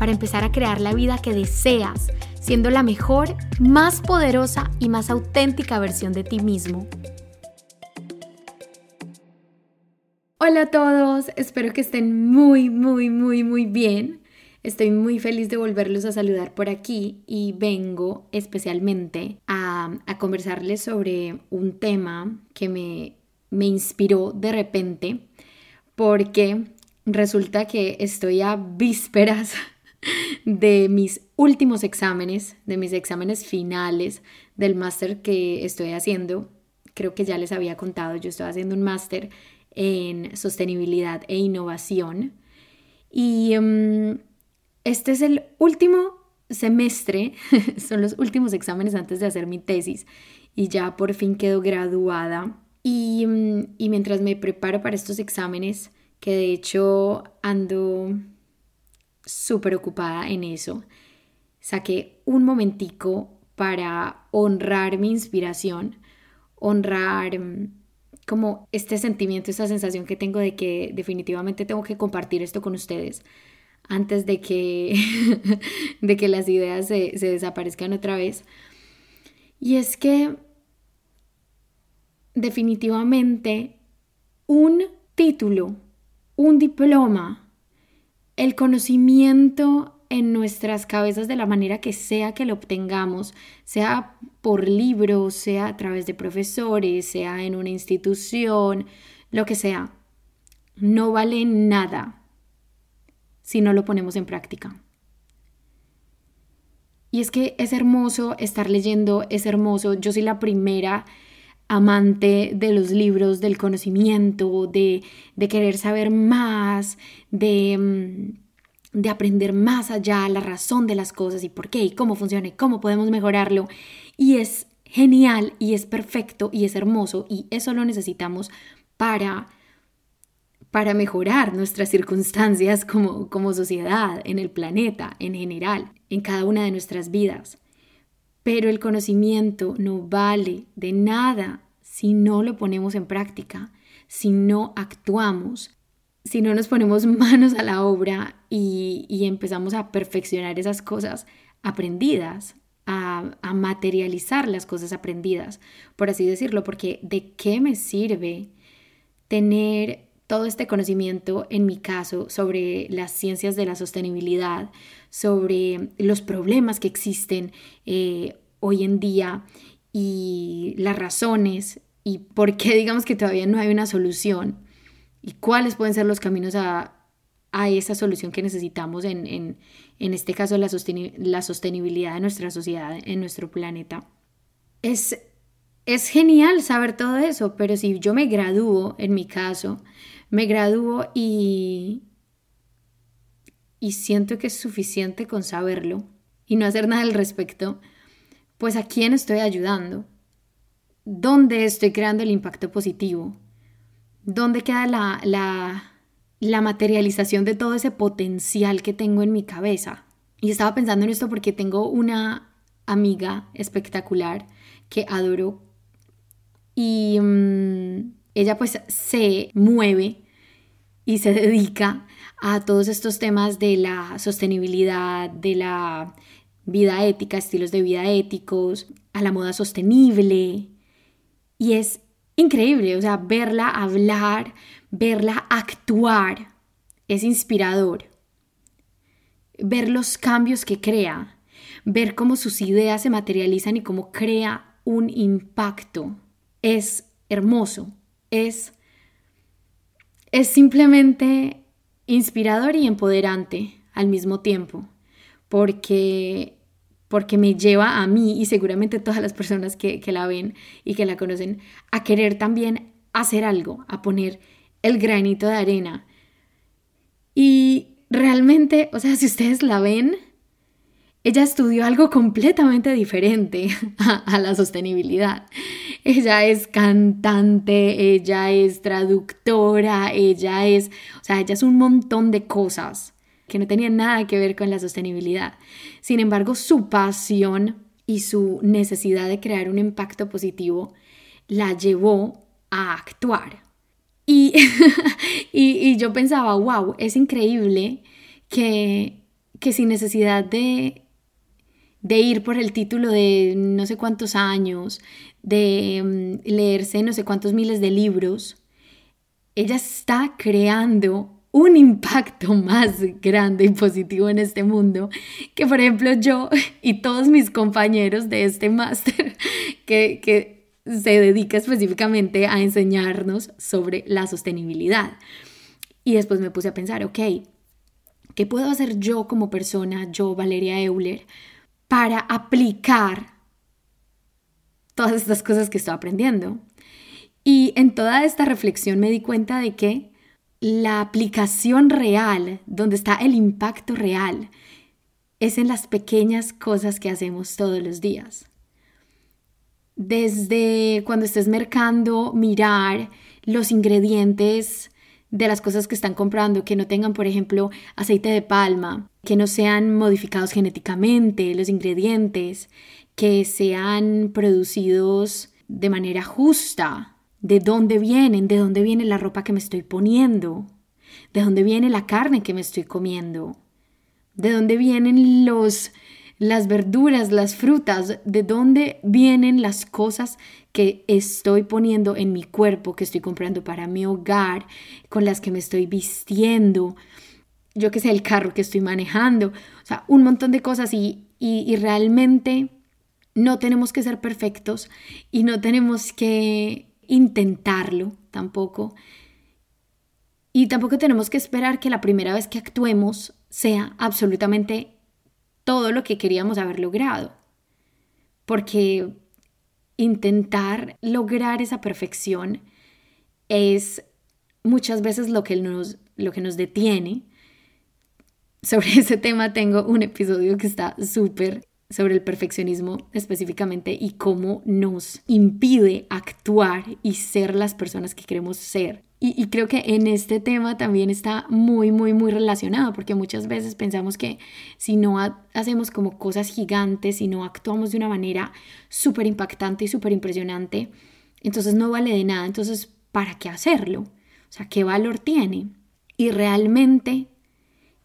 para empezar a crear la vida que deseas, siendo la mejor, más poderosa y más auténtica versión de ti mismo. Hola a todos, espero que estén muy, muy, muy, muy bien. Estoy muy feliz de volverlos a saludar por aquí y vengo especialmente a, conversarles sobre un tema que me inspiró de repente porque resulta que estoy a vísperas de mis últimos exámenes, de mis exámenes finales del máster que estoy haciendo. Creo que ya les había contado, yo estoy haciendo un máster en sostenibilidad e innovación. Y em, este es el último semestre, son los últimos exámenes antes de hacer mi tesis y ya por fin quedo graduada. Y, em, y mientras me preparo para estos exámenes, que de hecho ando súper ocupada en eso. Saqué un momentico para honrar mi inspiración, honrar mm, como este sentimiento, esta sensación que tengo de que definitivamente tengo que compartir esto con ustedes antes de que, de que las ideas se, se desaparezcan otra vez. Y es que definitivamente un título, un diploma, el conocimiento en nuestras cabezas de la manera que sea que lo obtengamos, sea por libros, sea a través de profesores, sea en una institución, lo que sea, no vale nada si no lo ponemos en práctica. Y es que es hermoso estar leyendo, es hermoso. Yo soy la primera amante de los libros, del conocimiento, de, querer saber más, de, mm, de aprender más allá la razón de las cosas y por qué y cómo funciona y cómo podemos mejorarlo. Y es genial y es perfecto y es hermoso y eso lo necesitamos para para mejorar nuestras circunstancias como, como sociedad, en el planeta, en general, en cada una de nuestras vidas. Pero el conocimiento no vale de nada si no lo ponemos en práctica, si no actuamos, si no nos ponemos manos a la obra y, empezamos a perfeccionar esas cosas aprendidas, a, a, materializar las cosas aprendidas, por así decirlo, porque ¿de qué me sirve tener todo este conocimiento, en mi caso, sobre las ciencias de la sostenibilidad, sobre los problemas que existen eh, hoy en día y las razones y por qué digamos que todavía no hay una solución y cuáles pueden ser los caminos a, esa solución que necesitamos en, en, este caso la, la, sostenibilidad de nuestra sociedad, en nuestro planeta. Es, es genial saber todo eso, pero si yo me gradúo, en mi caso, me gradúo y, y siento que es suficiente con saberlo y no hacer nada al respecto, pues a quién estoy ayudando, dónde estoy creando el impacto positivo, dónde queda la, la, la materialización de todo ese potencial que tengo en mi cabeza. Y estaba pensando en esto porque tengo una amiga espectacular que adoro y mm, ella pues se mueve y se dedica a todos estos temas de la sostenibilidad, de la vida ética, estilos de vida éticos, a la moda sostenible. Y es increíble, o sea, verla hablar, verla actuar, es inspirador. Ver los cambios que crea, ver cómo sus ideas se materializan y cómo crea un impacto. Es hermoso, es, es simplemente inspirador y empoderante al mismo tiempo, porque porque me lleva a mí y seguramente todas las personas que, la ven y que la conocen a querer también hacer algo, a poner el granito de arena. Y realmente, o sea, si ustedes la ven, ella estudió algo completamente diferente a, la sostenibilidad. Ella es cantante, ella es traductora, ella es, o sea, ella es un montón de cosas que no tenían nada que ver con la sostenibilidad. Sin embargo, su pasión y su necesidad de crear un impacto positivo la llevó a actuar. Y, y, yo pensaba, wow, es increíble que, que sin necesidad de de ir por el título de no sé cuántos años, de mm, leerse no sé cuántos miles de libros, ella está creando un impacto más grande y positivo en este mundo que por ejemplo yo y todos mis compañeros de este máster que, que se dedica específicamente a enseñarnos sobre la sostenibilidad. Y después me puse a pensar, ok, ¿qué puedo hacer yo como persona, yo Valeria Euler, para aplicar todas estas cosas que estoy aprendiendo. Y en toda esta reflexión me di cuenta de que la aplicación real, donde está el impacto real, es en las pequeñas cosas que hacemos todos los días. Desde cuando estés mercando, mirar los ingredientes de las cosas que están comprando, que no tengan, por ejemplo, aceite de palma, que no sean modificados genéticamente los ingredientes, que sean producidos de manera justa, de dónde vienen, de dónde viene la ropa que me estoy poniendo, de dónde viene la carne que me estoy comiendo, de dónde vienen los las verduras, las frutas, de dónde vienen las cosas que estoy poniendo en mi cuerpo, que estoy comprando para mi hogar, con las que me estoy vistiendo, yo que sé, el carro que estoy manejando, o sea, un montón de cosas y, y, realmente no tenemos que ser perfectos y no tenemos que intentarlo tampoco. Y tampoco tenemos que esperar que la primera vez que actuemos sea absolutamente todo lo que queríamos haber logrado. Porque intentar lograr esa perfección es muchas veces lo que nos, lo que nos detiene. Sobre ese tema tengo un episodio que está súper sobre el perfeccionismo específicamente y cómo nos impide actuar y ser las personas que queremos ser. Y, creo que en este tema también está muy, muy, muy relacionado, porque muchas veces pensamos que si no hacemos como cosas gigantes, si no actuamos de una manera súper impactante y súper impresionante, entonces no vale de nada. Entonces, ¿para qué hacerlo? O sea, ¿qué valor tiene? Y realmente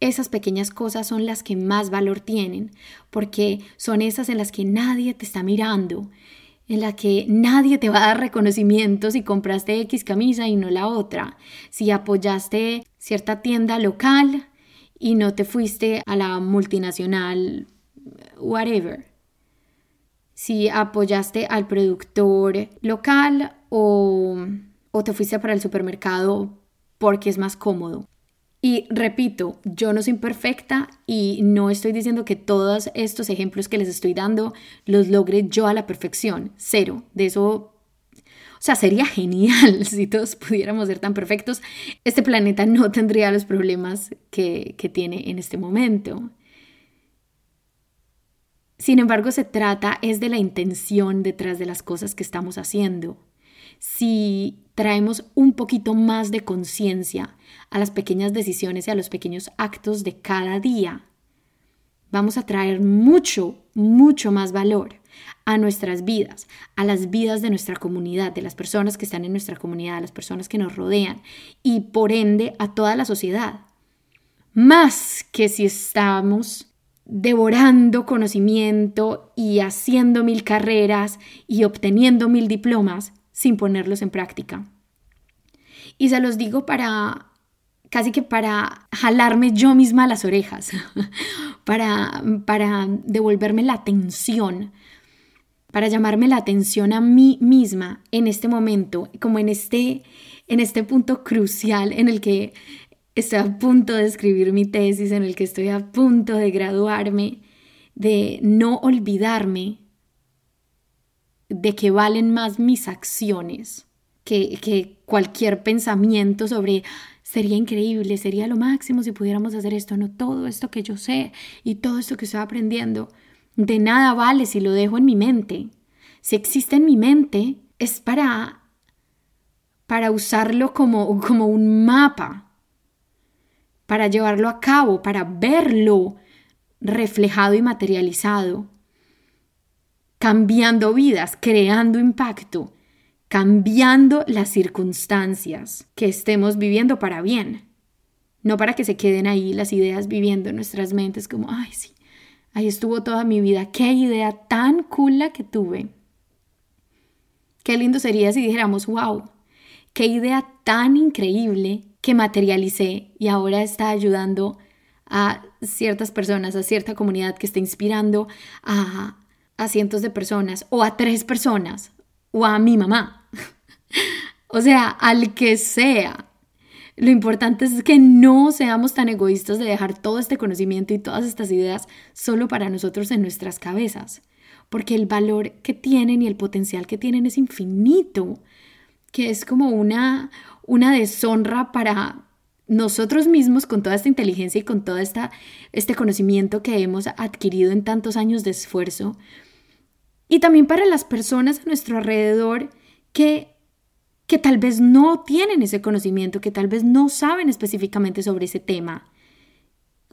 esas pequeñas cosas son las que más valor tienen, porque son esas en las que nadie te está mirando, en la que nadie te va a dar reconocimiento si compraste X camisa y no la otra, si apoyaste cierta tienda local y no te fuiste a la multinacional, whatever. Si apoyaste al productor local o, o te fuiste para el supermercado porque es más cómodo. Y repito, yo no soy perfecta y no estoy diciendo que todos estos ejemplos que les estoy dando los logre yo a la perfección. Cero. De eso o sea, sería genial si todos pudiéramos ser tan perfectos. Este planeta no tendría los problemas que, que, tiene en este momento. Sin embargo, se trata es de la intención detrás de las cosas que estamos haciendo. Si traemos un poquito más de conciencia a las pequeñas decisiones y a los pequeños actos de cada día, vamos a traer mucho, mucho más valor a nuestras vidas, a las vidas de nuestra comunidad, de las personas que están en nuestra comunidad, a las personas que nos rodean y por ende a toda la sociedad. Más que si estamos devorando conocimiento y haciendo mil carreras y obteniendo mil diplomas sin ponerlos en práctica. Y se los digo para, casi que para jalarme yo misma las orejas, para, para devolverme la atención, para llamarme la atención a mí misma en este momento, como en este, en este punto crucial en el que estoy a punto de escribir mi tesis, en el que estoy a punto de graduarme, de no olvidarme de que valen más mis acciones que, que cualquier pensamiento sobre sería increíble, sería lo máximo si pudiéramos hacer esto, no todo esto que yo sé y todo esto que estoy aprendiendo, de nada vale si lo dejo en mi mente. Si existe en mi mente, es para, para usarlo como, como un mapa, para llevarlo a cabo, para verlo reflejado y materializado, cambiando vidas, creando impacto, cambiando las circunstancias que estemos viviendo para bien, no para que se queden ahí las ideas viviendo en nuestras mentes como, ay, sí, ahí estuvo toda mi vida, qué idea tan cool que tuve. Qué lindo sería si dijéramos, wow, qué idea tan increíble que materialicé y ahora está ayudando a ciertas personas, a cierta comunidad que está inspirando a, a cientos de personas o a tres personas o a mi mamá. o sea, al que sea. Lo importante es que no seamos tan egoístas de dejar todo este conocimiento y todas estas ideas solo para nosotros en nuestras cabezas, porque el valor que tienen y el potencial que tienen es infinito, que es como una, una deshonra para nosotros mismos con toda esta inteligencia y con todo esta, este conocimiento que hemos adquirido en tantos años de esfuerzo, y también para las personas a nuestro alrededor que, que tal vez no tienen ese conocimiento, que tal vez no saben específicamente sobre ese tema.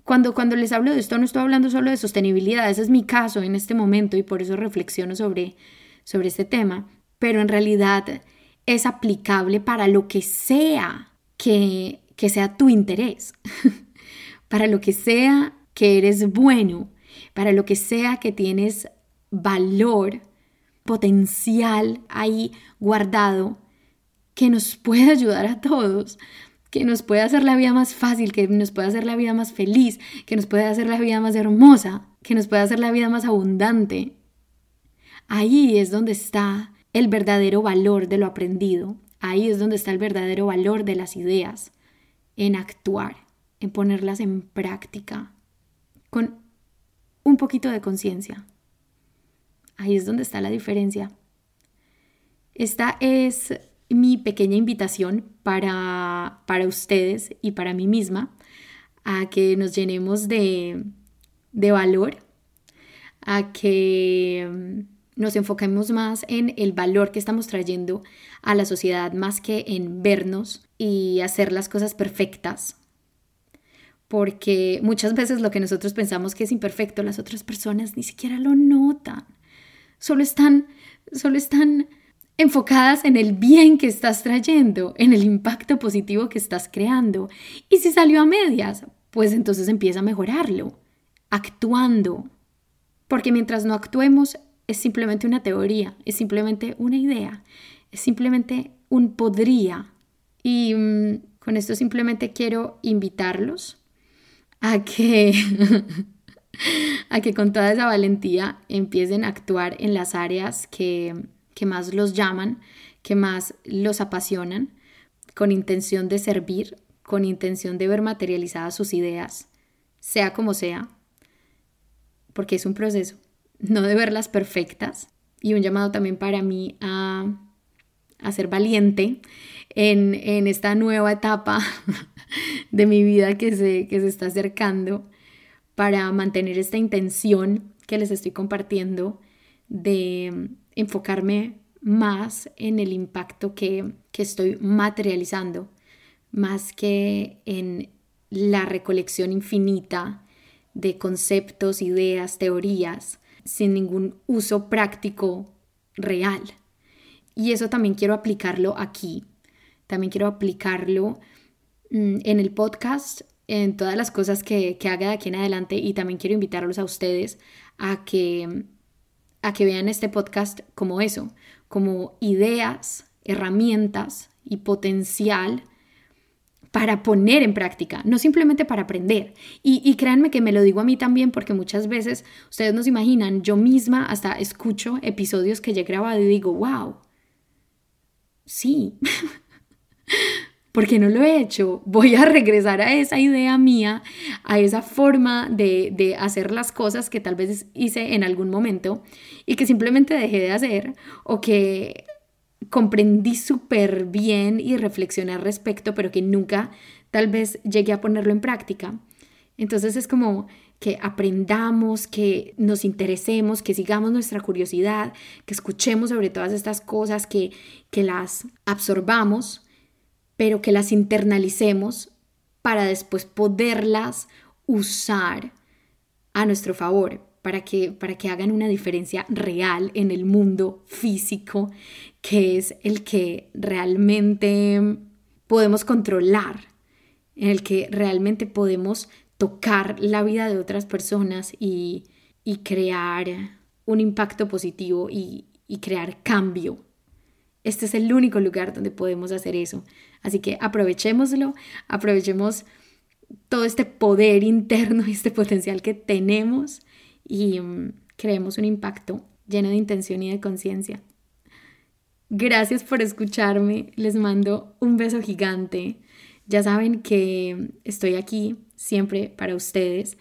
Cuando, cuando les hablo de esto no estoy hablando solo de sostenibilidad, ese es mi caso en este momento y por eso reflexiono sobre, sobre este tema, pero en realidad es aplicable para lo que sea que, que sea tu interés, para lo que sea que eres bueno, para lo que sea que tienes valor, potencial ahí guardado que nos puede ayudar a todos, que nos puede hacer la vida más fácil, que nos puede hacer la vida más feliz, que nos puede hacer la vida más hermosa, que nos puede hacer la vida más abundante. Ahí es donde está el verdadero valor de lo aprendido. Ahí es donde está el verdadero valor de las ideas, en actuar, en ponerlas en práctica, con un poquito de conciencia. Ahí es donde está la diferencia. Esta es mi pequeña invitación para, para ustedes y para mí misma a que nos llenemos de, de valor, a que mm, nos enfoquemos más en el valor que estamos trayendo a la sociedad más que en vernos y hacer las cosas perfectas. Porque muchas veces lo que nosotros pensamos que es imperfecto, las otras personas ni siquiera lo notan solo están, solo están enfocadas en el bien que estás trayendo, en el impacto positivo que estás creando. Y si salió a medias, pues entonces empieza a mejorarlo, actuando. Porque mientras no actuemos, es simplemente una teoría, es simplemente una idea, es simplemente un podría. Y mm, con esto simplemente quiero invitarlos a que a que con toda esa valentía empiecen a actuar en las áreas que, que más los llaman, que más los apasionan, con intención de servir, con intención de ver materializadas sus ideas, sea como sea, porque es un proceso, no de verlas perfectas, y un llamado también para mí a, a ser valiente en, en, esta nueva etapa de mi vida que se, que se está acercando para mantener esta intención que les estoy compartiendo de enfocarme más en el impacto que, estoy materializando, más que en la recolección infinita de conceptos, ideas, teorías, sin ningún uso práctico real. Y eso también quiero aplicarlo aquí. También quiero aplicarlo mm, en el podcast en todas las cosas que, que haga de aquí en adelante y también quiero invitarlos a ustedes a que, a que vean este podcast como eso, como ideas, herramientas y potencial para poner en práctica, no simplemente para aprender. Y, y, créanme que me lo digo a mí también porque muchas veces ustedes no se imaginan, yo misma hasta escucho episodios que ya he grabado y digo, wow, sí, porque no lo he hecho, voy a regresar a esa idea mía, a esa forma de, hacer las cosas que tal vez hice en algún momento y que simplemente dejé de hacer o que comprendí súper bien y reflexioné al respecto, pero que nunca tal vez llegué a ponerlo en práctica. Entonces es como que aprendamos, que nos interesemos, que sigamos nuestra curiosidad, que escuchemos sobre todas estas cosas, que, que las absorbamos, pero que las internalicemos para después poderlas usar a nuestro favor, para que, para que hagan una diferencia real en el mundo físico, que es el que realmente podemos controlar, en el que realmente podemos tocar la vida de otras personas y, crear un impacto positivo y, y crear cambio. Este es el único lugar donde podemos hacer eso. Así que aprovechémoslo, aprovechemos todo este poder interno y este potencial que tenemos y mm, creemos un impacto lleno de intención y de conciencia. Gracias por escucharme, les mando un beso gigante. Ya saben que estoy aquí siempre para ustedes.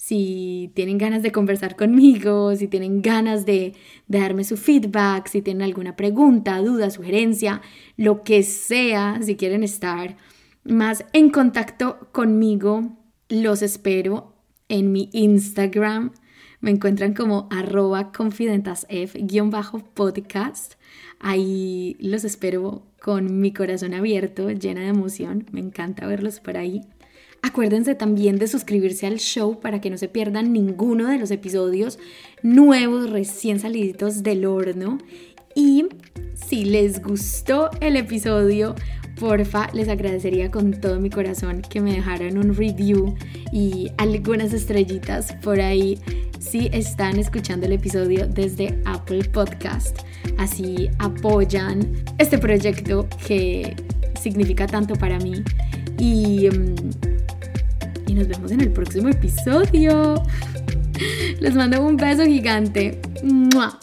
Si tienen ganas de conversar conmigo, si tienen ganas de, darme su feedback, si tienen alguna pregunta, duda, sugerencia, lo que sea, si quieren estar más en contacto conmigo, los espero en mi Instagram me encuentran como arroba confidentasf-podcast. Ahí los espero con mi corazón abierto, llena de emoción. Me encanta verlos por ahí. Acuérdense también de suscribirse al show para que no se pierdan ninguno de los episodios nuevos, recién saliditos del horno. Y si les gustó el episodio, porfa, les agradecería con todo mi corazón que me dejaran un review y algunas estrellitas por ahí si están escuchando el episodio desde Apple Podcast. Así apoyan este proyecto que significa tanto para mí. Y, mm, nos vemos en el próximo episodio. Les mando un beso gigante. ¡Mua!